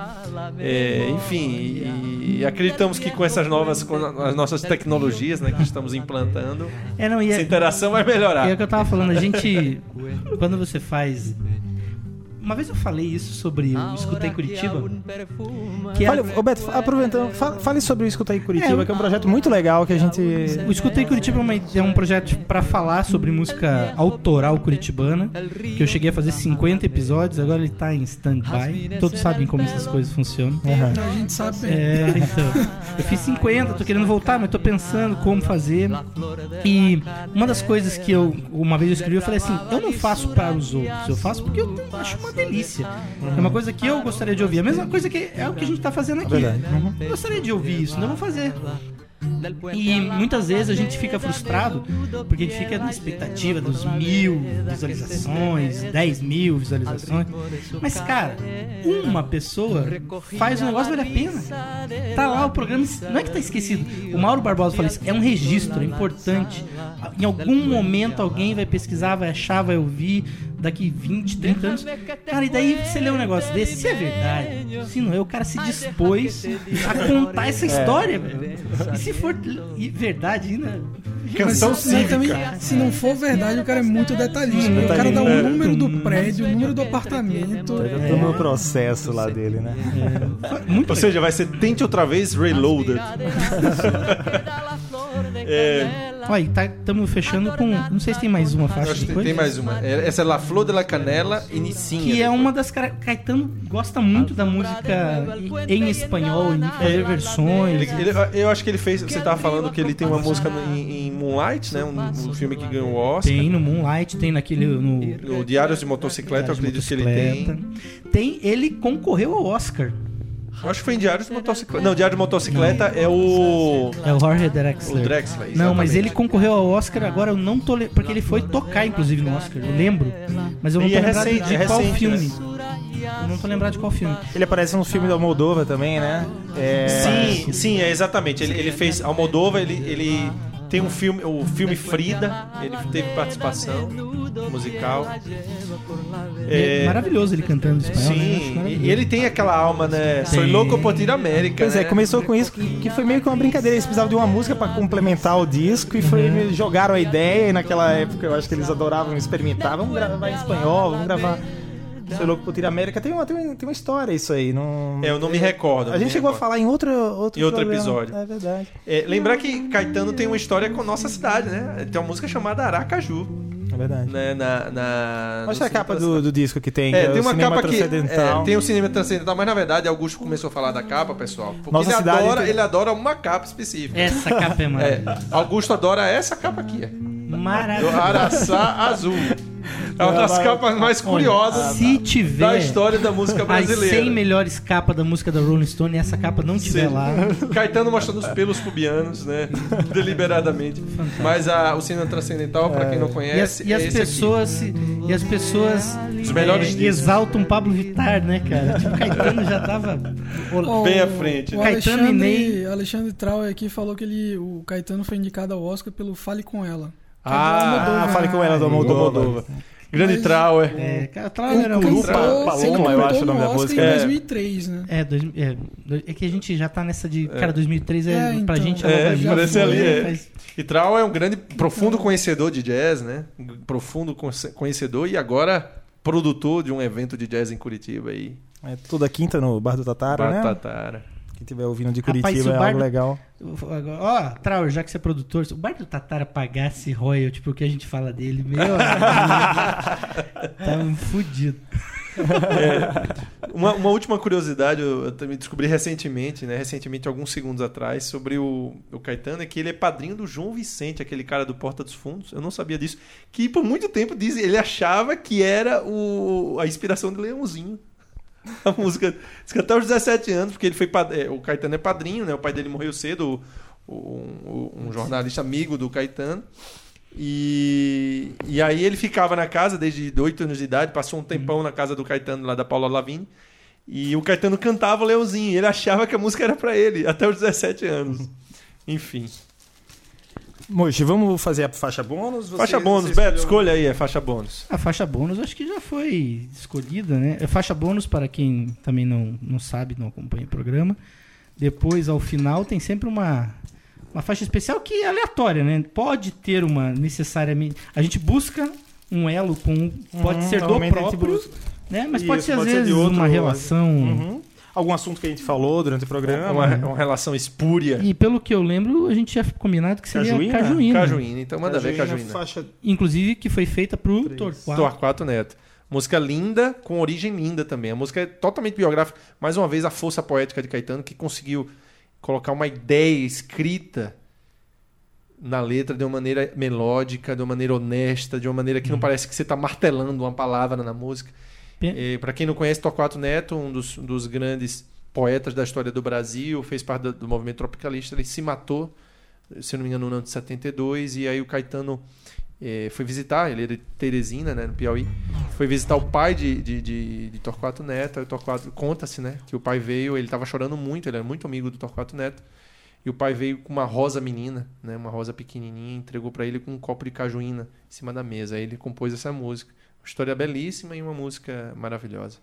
É, enfim, e, e acreditamos que com essas novas, com as nossas tecnologias, né, que estamos implantando, É, não, e essa é, interação vai melhorar. é o que eu tava falando, a gente. [laughs] Quando você faz. Uma vez eu falei isso sobre o Escutei Curitiba. Que Fale, é, Beto, aproveitando, fa- fale sobre o Escuta aí Curitiba, É, que é um projeto muito legal que a gente. o Escutei Curitiba é, uma- é um projeto para falar sobre música autoral curitibana. Que eu cheguei a fazer 50 episódios, agora ele tá em stand-by. Todos sabem como essas coisas funcionam. A gente sabe. É, então. Eu fiz 50, tô querendo voltar, mas tô pensando como fazer. E uma das coisas que eu, uma vez eu escrevi, eu falei assim: eu não faço para os outros, eu faço porque eu acho uma delícia. É uma coisa que eu gostaria de ouvir. A mesma coisa que é o que a gente tá fazendo aqui. Verdade. Eu gostaria de ouvir isso, então eu vou fazer. E muitas vezes a gente fica frustrado porque a gente fica na expectativa dos mil visualizações, 10 mil visualizações. Mas, cara, uma pessoa faz o negócio valer a pena. Tá lá o programa, não é que tá esquecido. O Mauro Barbosa fala isso, é um registro, é importante. Em algum momento alguém vai pesquisar, vai achar, vai ouvir, daqui 20, 30 anos. Cara, e daí você lê um negócio desse, se é verdade, se não é, o cara se dispôs a contar essa história. E se for e verdade ainda. Mas, Canção mas cívica. também, se não for verdade, o cara é muito detalhista. O cara dá o número do prédio, o número do apartamento. Tá todo no processo lá dele, né? Muito Ou seja, vai ser Tente Outra Vez Reloaded. [laughs] É, Olha, estamos fechando com. Não sei se tem mais uma eu faixa acho que depois. tem mais uma. É, Essa é La Flor de la Canela e Nicinha. Que é uma das. Caetano gosta muito da música em espanhol, em fazer versões. Ele- ele- eu acho que ele fez. Você tava falando que ele tem uma música no- em, em Moonlight, né? Um, um filme que ganhou o Oscar. Tem no Moonlight, tem naquele. No, No Diários de Motocicleta, eu Diário de acredito que ele tem. Motocicleta. Tem, ele concorreu ao Oscar. Eu acho que foi em Diários de Motocicleta. Não, Diário de Motocicleta é o. É o Jorge Drexler. O Drexler, Não, mas exatamente. ele concorreu ao Oscar, agora eu não tô le... Porque ele foi tocar, inclusive, no Oscar, eu lembro. Mas eu não E tô é lembrado recente, de é qual recente, filme. né? Eu não tô lembrado de qual filme. Ele aparece no filme da Moldova também, né? É... Sim, sim, é exatamente. Ele, ele fez Almodóvar, ele, ele tem um filme, o filme Frida, ele teve participação musical. É É, maravilhoso ele cantando em espanhol, né? Sim, e ele tem aquela alma, né? Sou louco por ir América. Pois né? é, começou com isso, que, que foi meio que uma brincadeira. Eles precisavam de uma música pra complementar o disco e foi, Uhum. jogaram a ideia. E naquela época eu acho que eles adoravam experimentar. Vamos gravar em espanhol, vamos gravar. Sou louco por ir América. Tem uma, tem, uma, tem uma história isso aí. Não... É, eu não me recordo. A gente chegou a recordo. falar em outro, outro, Em outro programa. episódio. É verdade. É, lembrar que Caetano tem uma história com nossa cidade, né? Tem uma música chamada Aracaju, É verdade. né? Na, na, Mostra no a capa do, do disco que tem. É, é tem o uma cinema capa que transcendental. é, tem o cinema transcendental, mas na verdade Augusto começou a falar da capa, pessoal. Porque Nossa ele cidade adora, tem- ele adora uma capa específica. Essa capa é [laughs] É, maravilhosa. Augusto adora essa capa aqui, é. do Maravilhosa. Araçá Azul. É uma das capas mais curiosas Se tiver da história da música as brasileira. 100 melhores capas da música da Rolling Stone e essa capa não tiver Sim. lá. [laughs] Caetano mostrando os pelos pubianos, né? [laughs] Deliberadamente. Mas a- o cinema transcendental, pra quem não E as, conhece, e as é esse pessoas se- e as pessoas Os melhores é, exaltam Pablo Vittar, né, cara? Tipo, Caetano já tava [laughs] Bem o- à frente. O Caetano e Ney. Alexandre, Alexandre Trauer aqui falou que ele, o Caetano foi indicado ao Oscar pelo Fale Com Ela. É do Ah. Ah, fale com ela do. Almodóvar. Grande Mas- Trauer. É, cara, Ele Trauer era um Paloma, eu acho o nome no da música. em É. 2003, né? É, dois, é, dois- é que a gente já tá nessa de. Cara, 2003 é, É, pra então, gente É, parece né? ali, é. Faz- E Trauer é um grande, profundo conhecedor de jazz, né? Um Profundo conhecedor e agora produtor de um evento de jazz em Curitiba aí. É toda quinta no Bar do Tatara, né? Batatara. Quem estiver ouvindo de Rapaz, Curitiba o é algo do- legal. Ó, Trauer, já que você é produtor, se o Bar do Tatara pagasse royalty porque a gente fala dele, meu amigo, [laughs] tava fudido. Uma, uma última curiosidade, eu, eu também descobri recentemente, né? Recentemente, alguns segundos atrás, sobre o, o Caetano, é que ele é padrinho do João Vicente, aquele cara do Porta dos Fundos. Eu não sabia disso. Que por muito tempo diz, ele achava que era o, a inspiração de Leãozinho. [laughs] A música. Diz que até os 17 anos, porque ele foi pad- é, o Caetano é padrinho, né? O pai dele morreu cedo, o- o- um, jornalista amigo do Caetano. E, e aí ele ficava na casa desde 8 anos de idade, passou um tempão na casa do Caetano, lá da Paula Lavigne. E o Caetano cantava o Leãozinho. e Ele achava que a música era pra ele, até os 17 anos. Enfim. Moji, vamos fazer a faixa bônus? Você- faixa bônus, Beto, escolheu- escolha aí a faixa bônus. A faixa bônus acho que já foi escolhida, né? É faixa bônus para quem também não, não sabe, não acompanha o programa. Depois, ao final, tem sempre uma, uma faixa especial que é aleatória, né? Pode ter uma necessariamente. A gente busca um elo com. Pode Uhum, ser do próprio, né? Mas pode Isso, ser, às pode ser de vezes, outro- uma relação. Uhum. Algum assunto que a gente falou durante o programa. Uma, uma relação espúria. E pelo que eu lembro, a gente tinha combinado que seria Cajuína? Cajuína. Cajuína, então manda ver Cajuína, Cajuína. Faixa... Inclusive, que foi feita pro Torquato. Torquato Neto. Música linda, com origem linda também. A música é totalmente biográfica. Mais uma vez, a força poética de Caetano, que conseguiu colocar uma ideia escrita na letra de uma maneira melódica, de uma maneira honesta, de uma maneira que não parece que você está martelando uma palavra na música. Para quem não conhece, Torquato Neto, um dos, um dos grandes poetas da história do Brasil, fez parte do, do movimento tropicalista, ele se matou, se não me engano, no ano de 72, e aí o Caetano eh, foi visitar, ele era de Teresina, né, no Piauí, foi visitar o pai de, de, de, de Torquato Neto, aí o Torquato, conta-se, né, que o pai veio, ele estava chorando muito, ele era muito amigo do Torquato Neto, e o pai veio com uma rosa menina, né, uma rosa pequenininha, entregou para ele com um copo de cajuína em cima da mesa, aí ele compôs essa música, História belíssima e uma música maravilhosa.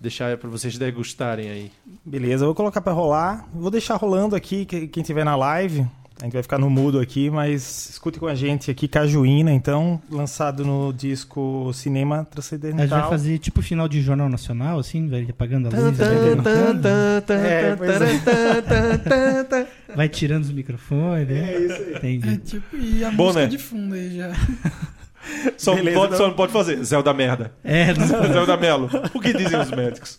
Deixar para vocês degustarem aí. Beleza, vou colocar pra rolar. Vou deixar rolando aqui, que- quem tiver na live. A gente vai ficar no mudo aqui, mas escute com a gente aqui, Cajuína, então, lançado no disco Cinema A gente vai Transcendental. fazer tipo final de Jornal Nacional, assim, vai apagando a luz, vai tirando os microfones, né? É isso aí. Entendi. É tipo, e a Bom, música né? de fundo aí já. Só, Beleza, pode, então. só não pode fazer. Zé da merda. É, não, Zé da Melo. O que dizem os médicos?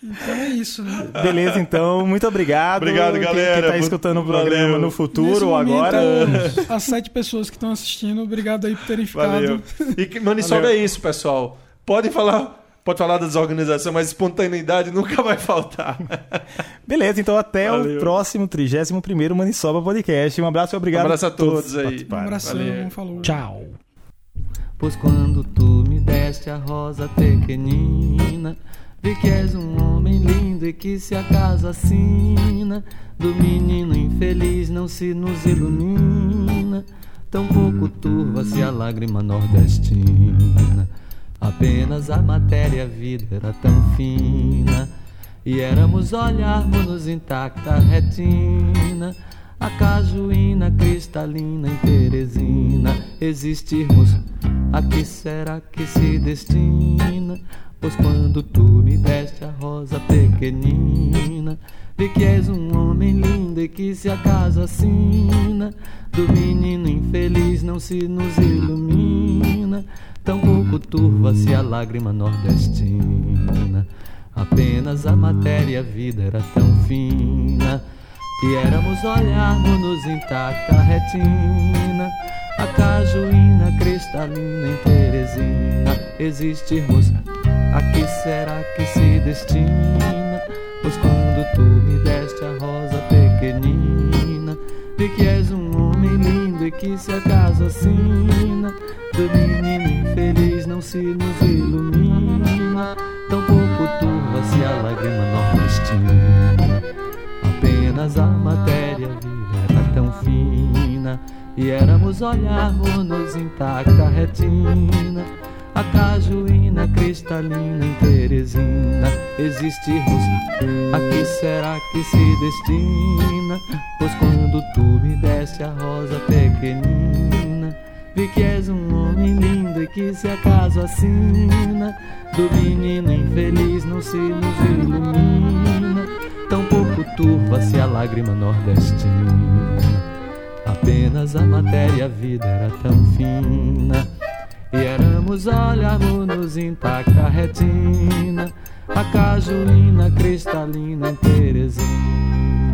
Então é isso, né? Beleza, então, muito obrigado. Obrigado, Quem- galera. Quem tá escutando o programa valeu. no futuro ou agora. [laughs] As sete pessoas que estão assistindo, obrigado aí por terem ficado. Valeu. E que Maniçoba é isso, pessoal. Pode falar, pode falar da desorganização, mas espontaneidade nunca vai faltar. [laughs] Beleza, então até Valeu. o próximo 31º Maniçoba Podcast. Um abraço e Um obrigado abraço a todos que aí. Um abração, Valeu. falou. tchau. Pois quando tu me deste a rosa pequenina, vi que és um homem lindo e que se a casa assina do menino infeliz não se nos ilumina, tão pouco turva-se a lágrima nordestina. Apenas a matéria a vida era tão fina e éramos olharmos-nos intacta retina. A cajuína cristalina em Teresina Existirmos, a que será que se destina? Pois quando tu me deste a rosa pequenina Vi que és um homem lindo e que se acaso assina Do menino infeliz não se nos ilumina Tão pouco turva-se a lágrima nordestina. Apenas a matéria a vida era tão fina. E éramos olharmos-nos intacta a retina. A cajuína cristalina em Teresina. Existirmos, a que será que se destina? Pois quando tu me deste a rosa pequenina Vi que és um homem lindo e que se acaso assina Do menino infeliz não se nos ilumina. Tão pouco turva-se a lágrima nordestina. Apenas a matéria viva era tão fina. E éramos olharmos-nos intacta retina. A cajuína cristalina em Teresina. Existirmos, a que será que se destina? Pois quando tu me deste a rosa pequenina Vi que és um homem lindo e que se acaso assina Do menino infeliz não se nos ilumina. Tão pouco turva-se a lágrima nordestina. Apenas a matéria a vida era tão fina. E éramos olharmos-nos intacta a retina. A cajuína cristalina em Teresina